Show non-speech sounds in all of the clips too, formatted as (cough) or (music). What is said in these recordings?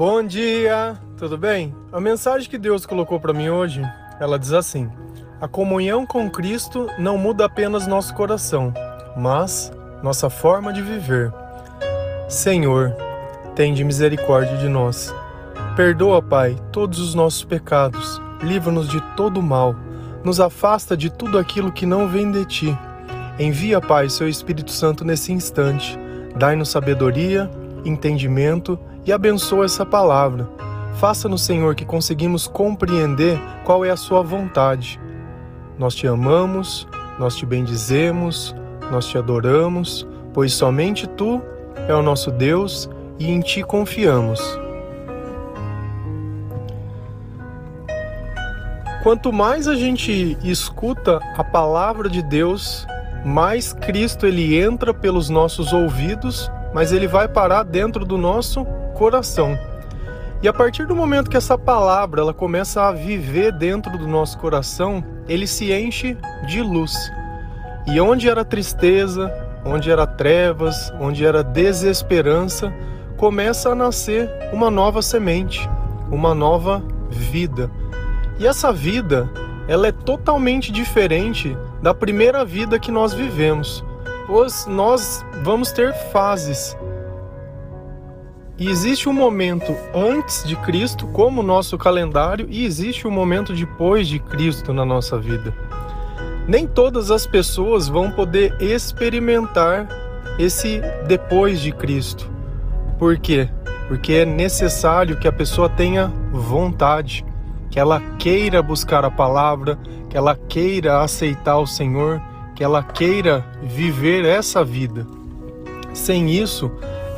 Bom dia, tudo bem? A mensagem que Deus colocou para mim hoje, ela diz assim: A comunhão com Cristo não muda apenas nosso coração, mas nossa forma de viver. Senhor, tende misericórdia de nós. Perdoa, Pai, todos os nossos pecados. Livra-nos de todo mal. Nos afasta de tudo aquilo que não vem de ti. Envia, Pai, seu Espírito Santo nesse instante. Dai-nos sabedoria, entendimento e abençoa essa palavra. Faça-nos, Senhor, que conseguimos compreender qual é a Sua vontade. Nós te amamos, nós te bendizemos, nós te adoramos, pois somente Tu é o nosso Deus e em Ti confiamos. Quanto mais a gente escuta a palavra de Deus, mais Cristo ele entra pelos nossos ouvidos, mas ele vai parar dentro do nosso coração. E a partir do momento que essa palavra ela começa a viver dentro do nosso coração, ele se enche de luz. E onde era tristeza, onde era trevas, onde era desesperança, começa a nascer uma nova semente, uma nova vida. E essa vida, ela é totalmente diferente da primeira vida que nós vivemos, pois nós vamos ter fases e existe um momento antes de Cristo, como o nosso calendário, e existe um momento depois de Cristo na nossa vida. Nem todas as pessoas vão poder experimentar esse depois de Cristo. Por quê? Porque é necessário que a pessoa tenha vontade, que ela queira buscar a palavra, que ela queira aceitar o Senhor, que ela queira viver essa vida. Sem isso,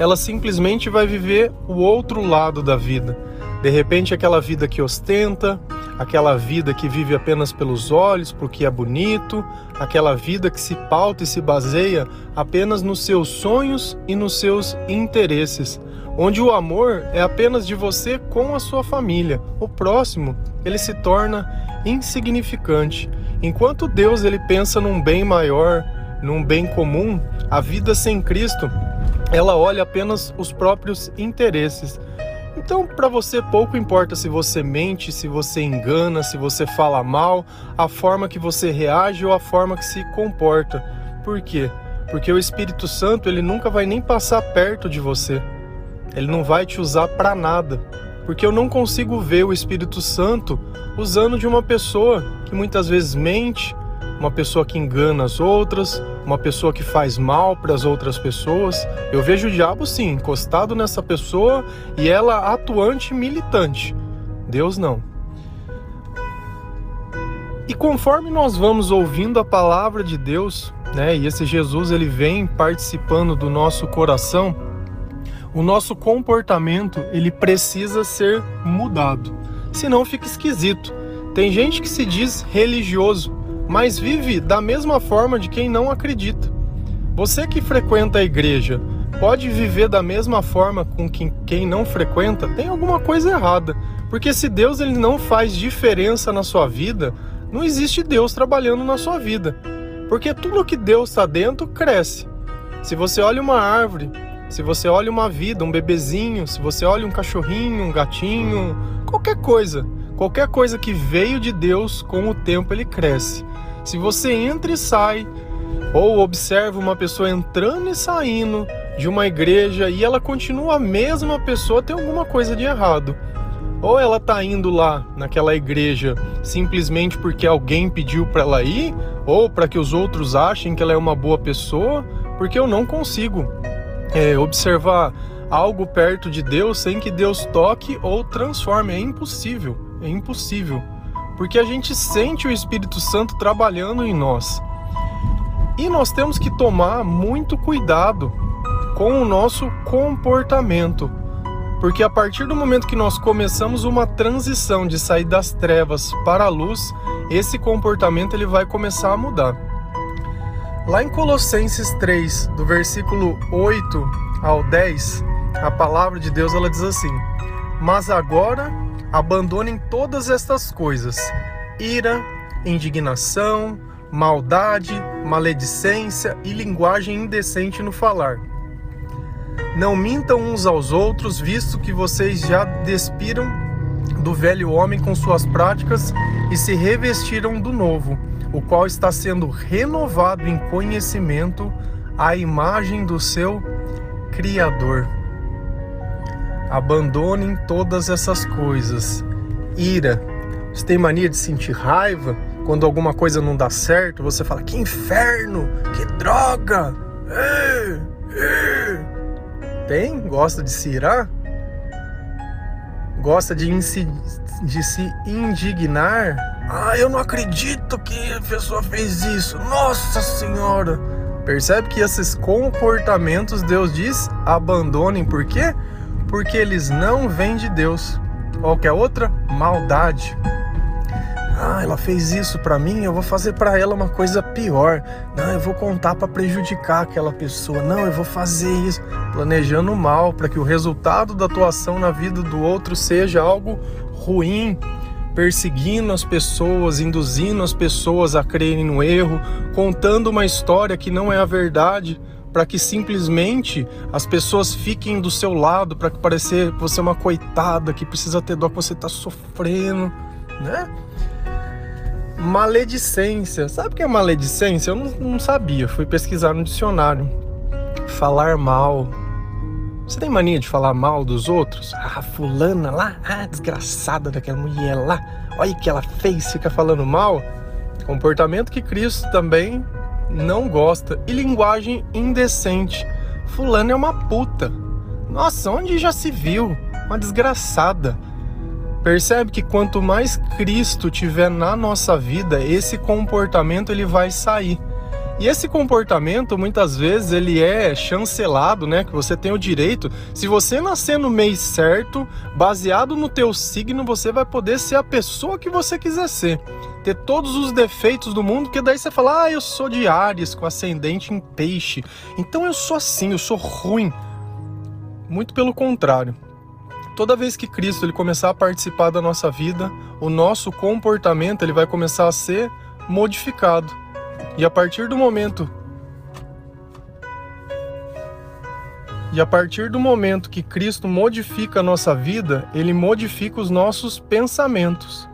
ela simplesmente vai viver o outro lado da vida. De repente, aquela vida que ostenta, aquela vida que vive apenas pelos olhos, porque é bonito, aquela vida que se pauta e se baseia apenas nos seus sonhos e nos seus interesses, onde o amor é apenas de você com a sua família. O próximo, ele se torna insignificante. Enquanto Deus ele pensa num bem maior, num bem comum, a vida sem Cristo ela olha apenas os próprios interesses. Então, para você pouco importa se você mente, se você engana, se você fala mal, a forma que você reage ou a forma que se comporta. Por quê? Porque o Espírito Santo, ele nunca vai nem passar perto de você. Ele não vai te usar para nada. Porque eu não consigo ver o Espírito Santo usando de uma pessoa que muitas vezes mente, uma pessoa que engana as outras, uma pessoa que faz mal para as outras pessoas. Eu vejo o diabo sim encostado nessa pessoa e ela atuante militante. Deus não. E conforme nós vamos ouvindo a palavra de Deus, né, e esse Jesus ele vem participando do nosso coração, o nosso comportamento ele precisa ser mudado, senão fica esquisito. Tem gente que se diz religioso, mas vive da mesma forma de quem não acredita. Você que frequenta a igreja pode viver da mesma forma com quem, quem não frequenta? Tem alguma coisa errada. Porque se Deus ele não faz diferença na sua vida, não existe Deus trabalhando na sua vida. Porque tudo que Deus está dentro cresce. Se você olha uma árvore, se você olha uma vida, um bebezinho, se você olha um cachorrinho, um gatinho, qualquer coisa, qualquer coisa que veio de Deus, com o tempo ele cresce. Se você entra e sai, ou observa uma pessoa entrando e saindo de uma igreja e ela continua a mesma pessoa, tem alguma coisa de errado. Ou ela está indo lá naquela igreja simplesmente porque alguém pediu para ela ir, ou para que os outros achem que ela é uma boa pessoa, porque eu não consigo é, observar algo perto de Deus sem que Deus toque ou transforme. É impossível, é impossível porque a gente sente o Espírito Santo trabalhando em nós. E nós temos que tomar muito cuidado com o nosso comportamento, porque a partir do momento que nós começamos uma transição de sair das trevas para a luz, esse comportamento ele vai começar a mudar. Lá em Colossenses 3, do versículo 8 ao 10, a palavra de Deus ela diz assim: "Mas agora Abandonem todas estas coisas: ira, indignação, maldade, maledicência e linguagem indecente no falar. Não mintam uns aos outros, visto que vocês já despiram do velho homem com suas práticas e se revestiram do novo, o qual está sendo renovado em conhecimento à imagem do seu Criador. Abandonem todas essas coisas. Ira. Você tem mania de sentir raiva quando alguma coisa não dá certo? Você fala: Que inferno! Que droga! Tem? Gosta de se irar? Gosta de, de se indignar? Ah, eu não acredito que a pessoa fez isso. Nossa Senhora! Percebe que esses comportamentos Deus diz abandonem, por quê? Porque eles não vêm de Deus. Qualquer outra maldade. Ah, ela fez isso para mim, eu vou fazer para ela uma coisa pior. Não, eu vou contar para prejudicar aquela pessoa. Não, eu vou fazer isso, planejando mal para que o resultado da atuação na vida do outro seja algo ruim, perseguindo as pessoas, induzindo as pessoas a crerem no erro, contando uma história que não é a verdade, para que simplesmente as pessoas fiquem do seu lado, para que parecer você é uma coitada que precisa ter dó que você está sofrendo, né? Maledicência. Sabe o que é maledicência? Eu não, não sabia, fui pesquisar no dicionário. Falar mal. Você tem mania de falar mal dos outros? Ah, fulana lá, ah, desgraçada daquela mulher lá, olha o que ela fez, fica falando mal. Comportamento que Cristo também não gosta. E linguagem indecente. Fulano é uma puta. Nossa, onde já se viu? Uma desgraçada. Percebe que quanto mais Cristo tiver na nossa vida, esse comportamento ele vai sair. E esse comportamento muitas vezes ele é chancelado, né? Que você tem o direito. Se você nascer no mês certo, baseado no teu signo, você vai poder ser a pessoa que você quiser ser. Ter todos os defeitos do mundo, que daí você fala: "Ah, eu sou de Ares com ascendente em Peixe". Então eu sou assim, eu sou ruim. Muito pelo contrário toda vez que Cristo ele começar a participar da nossa vida, o nosso comportamento ele vai começar a ser modificado. E a partir do momento E a partir do momento que Cristo modifica a nossa vida, ele modifica os nossos pensamentos.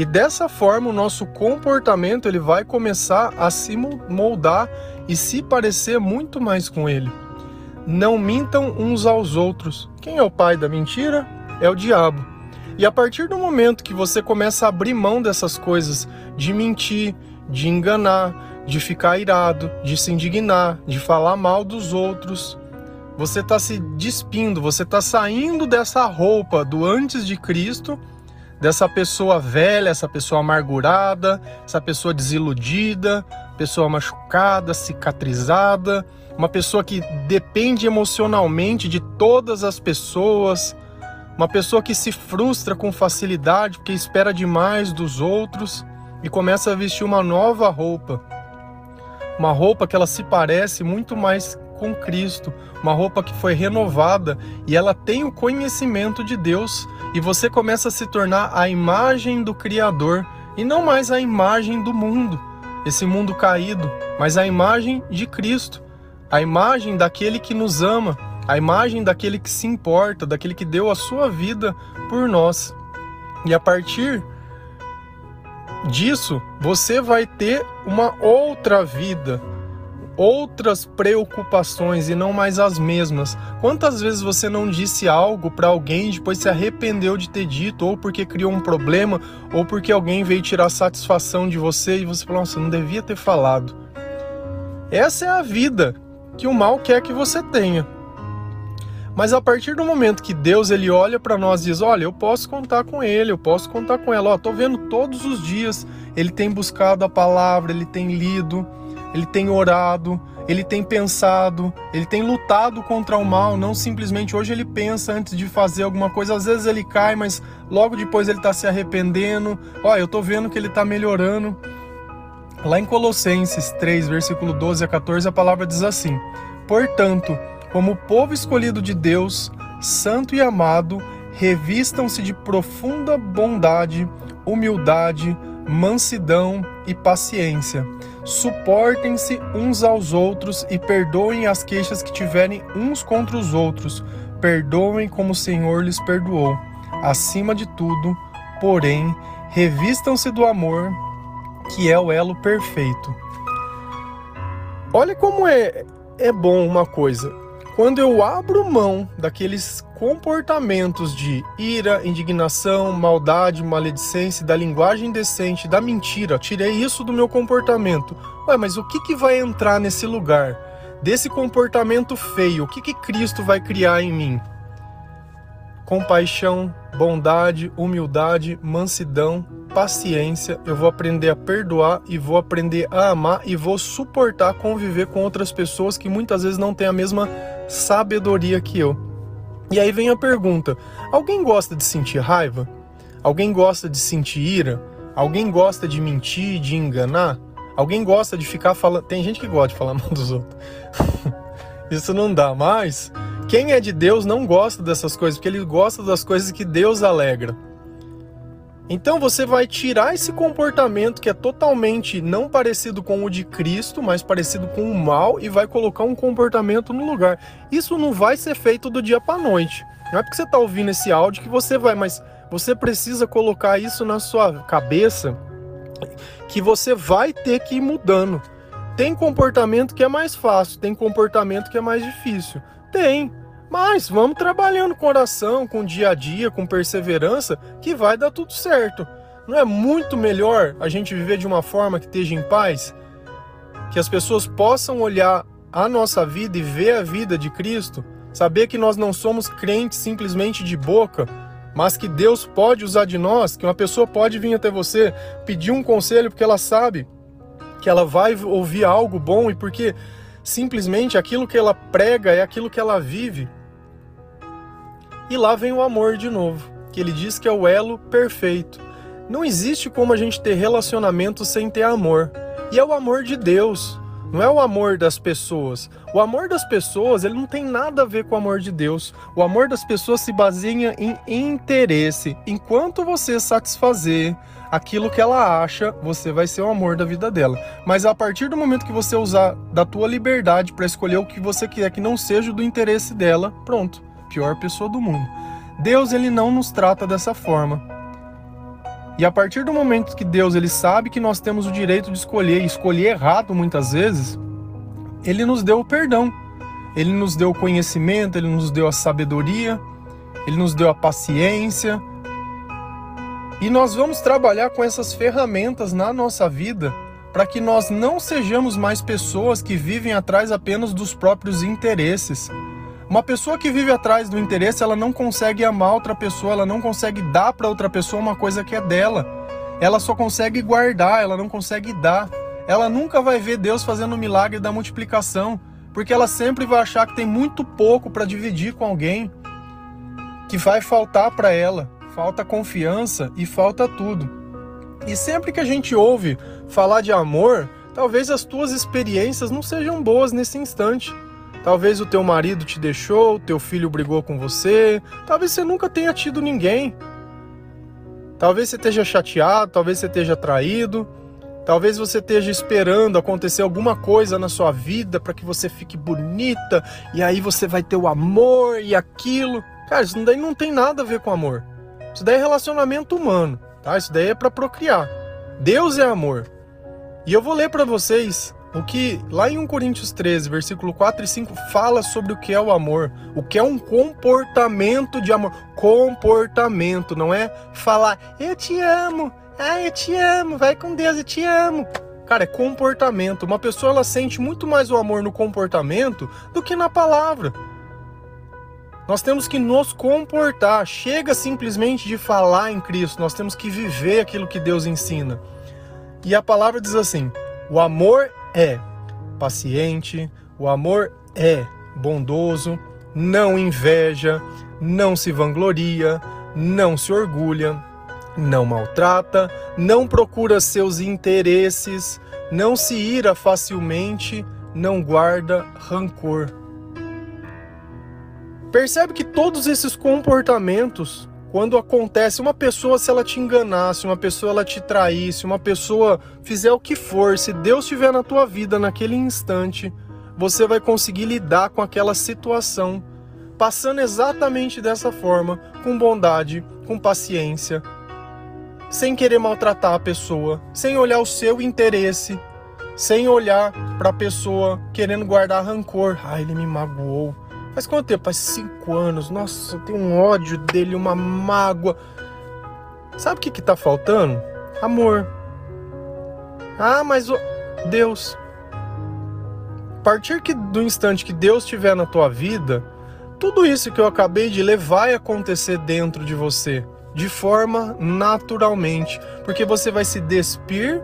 E dessa forma o nosso comportamento ele vai começar a se moldar e se parecer muito mais com ele. Não mintam uns aos outros. Quem é o pai da mentira? É o diabo. E a partir do momento que você começa a abrir mão dessas coisas, de mentir, de enganar, de ficar irado, de se indignar, de falar mal dos outros, você está se despindo, você está saindo dessa roupa do antes de Cristo, dessa pessoa velha, essa pessoa amargurada, essa pessoa desiludida, pessoa machucada, cicatrizada uma pessoa que depende emocionalmente de todas as pessoas, uma pessoa que se frustra com facilidade porque espera demais dos outros e começa a vestir uma nova roupa. Uma roupa que ela se parece muito mais com Cristo, uma roupa que foi renovada e ela tem o conhecimento de Deus e você começa a se tornar a imagem do Criador e não mais a imagem do mundo, esse mundo caído, mas a imagem de Cristo a imagem daquele que nos ama, a imagem daquele que se importa, daquele que deu a sua vida por nós. E a partir disso, você vai ter uma outra vida, outras preocupações e não mais as mesmas. Quantas vezes você não disse algo para alguém e depois se arrependeu de ter dito, ou porque criou um problema, ou porque alguém veio tirar satisfação de você e você falou: Nossa, não devia ter falado. Essa é a vida que o mal quer que você tenha. Mas a partir do momento que Deus ele olha para nós e diz: "Olha, eu posso contar com ele, eu posso contar com ela. Ó, tô vendo todos os dias ele tem buscado a palavra, ele tem lido, ele tem orado, ele tem pensado, ele tem lutado contra o mal, não simplesmente hoje ele pensa antes de fazer alguma coisa, às vezes ele cai, mas logo depois ele está se arrependendo. Ó, eu tô vendo que ele está melhorando. Lá em Colossenses 3, versículo 12 a 14, a palavra diz assim: Portanto, como povo escolhido de Deus, santo e amado, revistam-se de profunda bondade, humildade, mansidão e paciência. Suportem-se uns aos outros e perdoem as queixas que tiverem uns contra os outros. Perdoem como o Senhor lhes perdoou. Acima de tudo, porém, revistam-se do amor, que é o elo perfeito. Olha como é, é bom uma coisa. Quando eu abro mão daqueles comportamentos de ira, indignação, maldade, maledicência, da linguagem indecente, da mentira, tirei isso do meu comportamento. Ué, mas o que, que vai entrar nesse lugar? Desse comportamento feio, o que, que Cristo vai criar em mim? compaixão, bondade, humildade, mansidão, paciência. Eu vou aprender a perdoar e vou aprender a amar e vou suportar conviver com outras pessoas que muitas vezes não têm a mesma sabedoria que eu. E aí vem a pergunta: alguém gosta de sentir raiva? Alguém gosta de sentir ira? Alguém gosta de mentir, de enganar? Alguém gosta de ficar falando. Tem gente que gosta de falar (laughs) mal dos outros. (laughs) Isso não dá mais. Quem é de Deus não gosta dessas coisas, porque ele gosta das coisas que Deus alegra. Então você vai tirar esse comportamento que é totalmente não parecido com o de Cristo, mas parecido com o mal e vai colocar um comportamento no lugar. Isso não vai ser feito do dia para noite. Não é porque você está ouvindo esse áudio que você vai, mas você precisa colocar isso na sua cabeça que você vai ter que ir mudando. Tem comportamento que é mais fácil, tem comportamento que é mais difícil. Tem. Mas vamos trabalhando com oração, com dia a dia, com perseverança, que vai dar tudo certo. Não é muito melhor a gente viver de uma forma que esteja em paz? Que as pessoas possam olhar a nossa vida e ver a vida de Cristo, saber que nós não somos crentes simplesmente de boca, mas que Deus pode usar de nós, que uma pessoa pode vir até você pedir um conselho porque ela sabe que ela vai ouvir algo bom e porque simplesmente aquilo que ela prega é aquilo que ela vive. E lá vem o amor de novo, que ele diz que é o elo perfeito. Não existe como a gente ter relacionamento sem ter amor. E é o amor de Deus, não é o amor das pessoas. O amor das pessoas, ele não tem nada a ver com o amor de Deus. O amor das pessoas se baseia em interesse. Enquanto você satisfazer aquilo que ela acha, você vai ser o amor da vida dela. Mas a partir do momento que você usar da tua liberdade para escolher o que você quer que não seja do interesse dela, pronto pior pessoa do mundo. Deus ele não nos trata dessa forma. E a partir do momento que Deus ele sabe que nós temos o direito de escolher e escolher errado muitas vezes, ele nos deu o perdão. Ele nos deu o conhecimento, ele nos deu a sabedoria, ele nos deu a paciência. E nós vamos trabalhar com essas ferramentas na nossa vida para que nós não sejamos mais pessoas que vivem atrás apenas dos próprios interesses, uma pessoa que vive atrás do interesse, ela não consegue amar outra pessoa, ela não consegue dar para outra pessoa uma coisa que é dela. Ela só consegue guardar, ela não consegue dar. Ela nunca vai ver Deus fazendo o milagre da multiplicação, porque ela sempre vai achar que tem muito pouco para dividir com alguém, que vai faltar para ela. Falta confiança e falta tudo. E sempre que a gente ouve falar de amor, talvez as tuas experiências não sejam boas nesse instante. Talvez o teu marido te deixou, teu filho brigou com você, talvez você nunca tenha tido ninguém. Talvez você esteja chateado, talvez você esteja traído, talvez você esteja esperando acontecer alguma coisa na sua vida para que você fique bonita e aí você vai ter o amor e aquilo. Cara, isso daí não tem nada a ver com amor. Isso daí é relacionamento humano, tá? Isso daí é para procriar. Deus é amor. E eu vou ler para vocês o que lá em 1 Coríntios 13, versículo 4 e 5 fala sobre o que é o amor, o que é um comportamento de amor. Comportamento, não é falar eu te amo, ah, eu te amo, vai com Deus, eu te amo. Cara, é comportamento. Uma pessoa ela sente muito mais o amor no comportamento do que na palavra. Nós temos que nos comportar. Chega simplesmente de falar em Cristo, nós temos que viver aquilo que Deus ensina. E a palavra diz assim: o amor é paciente, o amor é bondoso, não inveja, não se vangloria, não se orgulha, não maltrata, não procura seus interesses, não se ira facilmente, não guarda rancor. Percebe que todos esses comportamentos quando acontece uma pessoa se ela te enganasse, uma pessoa ela te traísse, uma pessoa fizer o que for, se Deus estiver na tua vida naquele instante, você vai conseguir lidar com aquela situação, passando exatamente dessa forma, com bondade, com paciência, sem querer maltratar a pessoa, sem olhar o seu interesse, sem olhar para a pessoa querendo guardar rancor. Ah, ele me magoou Faz quanto tempo? Faz cinco anos. Nossa, eu tenho um ódio dele, uma mágoa. Sabe o que que tá faltando? Amor. Ah, mas o Deus. A partir que, do instante que Deus estiver na tua vida, tudo isso que eu acabei de ler vai acontecer dentro de você, de forma naturalmente, porque você vai se despir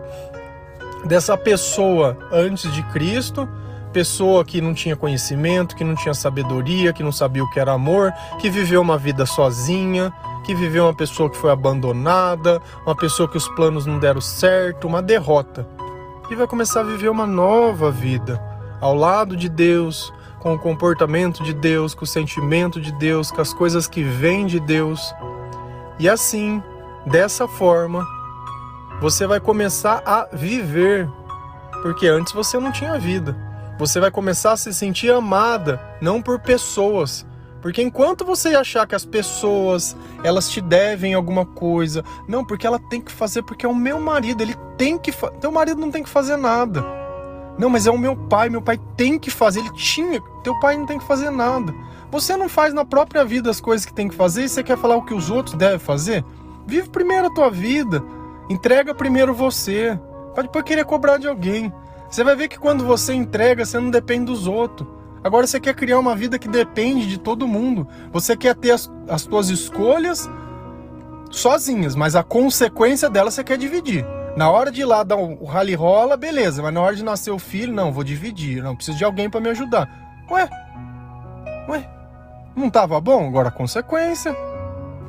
dessa pessoa antes de Cristo pessoa que não tinha conhecimento, que não tinha sabedoria, que não sabia o que era amor, que viveu uma vida sozinha, que viveu uma pessoa que foi abandonada, uma pessoa que os planos não deram certo, uma derrota. E vai começar a viver uma nova vida ao lado de Deus, com o comportamento de Deus, com o sentimento de Deus, com as coisas que vêm de Deus. E assim, dessa forma, você vai começar a viver, porque antes você não tinha vida. Você vai começar a se sentir amada, não por pessoas. Porque enquanto você achar que as pessoas, elas te devem alguma coisa, não, porque ela tem que fazer porque é o meu marido, ele tem que fazer. Teu marido não tem que fazer nada. Não, mas é o meu pai, meu pai tem que fazer, ele tinha, teu pai não tem que fazer nada. Você não faz na própria vida as coisas que tem que fazer e você quer falar o que os outros devem fazer? Vive primeiro a tua vida, entrega primeiro você, para depois querer cobrar de alguém. Você vai ver que quando você entrega, você não depende dos outros. Agora você quer criar uma vida que depende de todo mundo. Você quer ter as, as suas escolhas sozinhas, mas a consequência delas você quer dividir. Na hora de ir lá dar o rally rola, beleza, mas na hora de nascer o filho, não, vou dividir, não preciso de alguém para me ajudar. Ué? Ué? Não tava bom? Agora a consequência.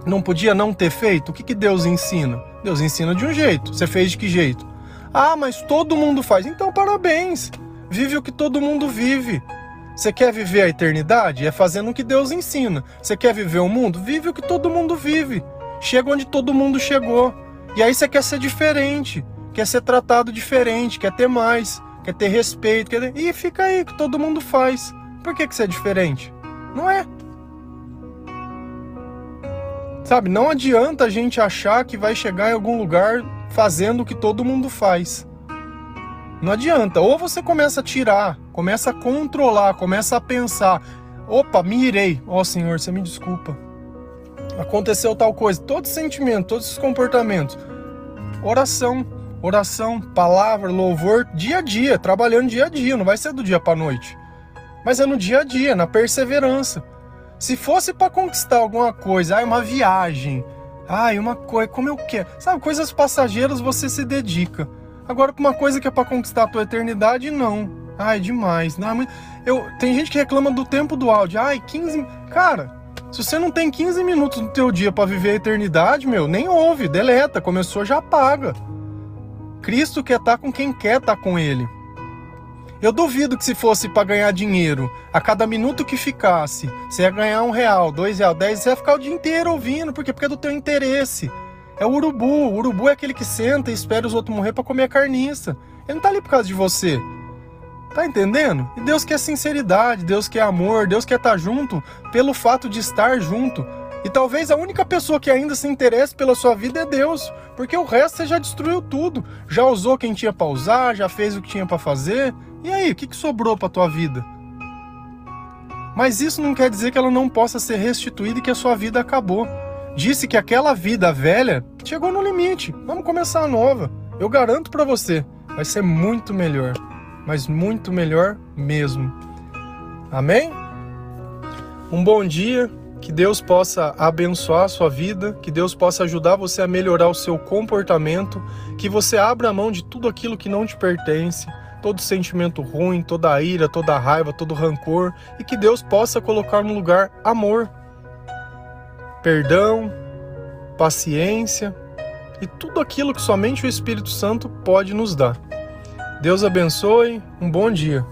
Não podia não ter feito? O que, que Deus ensina? Deus ensina de um jeito. Você fez de que jeito? Ah, mas todo mundo faz. Então, parabéns. Vive o que todo mundo vive. Você quer viver a eternidade? É fazendo o que Deus ensina. Você quer viver o mundo? Vive o que todo mundo vive. Chega onde todo mundo chegou. E aí você quer ser diferente, quer ser tratado diferente, quer ter mais, quer ter respeito. Quer... E fica aí, que todo mundo faz. Por que, que você é diferente? Não é. Sabe, não adianta a gente achar que vai chegar em algum lugar fazendo o que todo mundo faz. Não adianta. Ou você começa a tirar, começa a controlar, começa a pensar: opa, me irei. Ó oh, Senhor, você me desculpa. Aconteceu tal coisa. Todo sentimento, todos esses comportamentos. Oração, oração, palavra, louvor, dia a dia, trabalhando dia a dia. Não vai ser do dia para noite. Mas é no dia a dia, na perseverança. Se fosse para conquistar alguma coisa, ah, uma viagem, Ai, uma coisa, como eu quero. Sabe, coisas passageiras você se dedica. Agora, uma coisa que é para conquistar a tua eternidade, não. Ai, demais. Não, eu, tem gente que reclama do tempo do áudio. Ai, 15. Cara, se você não tem 15 minutos do teu dia para viver a eternidade, meu, nem ouve, deleta. Começou, já apaga. Cristo quer estar tá com quem quer estar tá com ele. Eu duvido que se fosse para ganhar dinheiro, a cada minuto que ficasse, você ia ganhar um real, dois real, dez, você ia ficar o dia inteiro ouvindo, porque porque é do teu interesse. É o urubu. O urubu é aquele que senta e espera os outros morrer para comer a carniça. Ele não tá ali por causa de você. Tá entendendo? E Deus quer sinceridade, Deus quer amor, Deus quer estar tá junto pelo fato de estar junto. E talvez a única pessoa que ainda se interesse pela sua vida é Deus, porque o resto você já destruiu tudo. Já usou quem tinha para usar, já fez o que tinha para fazer. E aí, o que, que sobrou para tua vida? Mas isso não quer dizer que ela não possa ser restituída e que a sua vida acabou. Disse que aquela vida velha chegou no limite. Vamos começar a nova. Eu garanto para você, vai ser muito melhor, mas muito melhor mesmo. Amém? Um bom dia, que Deus possa abençoar a sua vida, que Deus possa ajudar você a melhorar o seu comportamento, que você abra a mão de tudo aquilo que não te pertence todo sentimento ruim, toda a ira, toda a raiva, todo rancor e que Deus possa colocar no lugar amor, perdão, paciência e tudo aquilo que somente o Espírito Santo pode nos dar. Deus abençoe, um bom dia.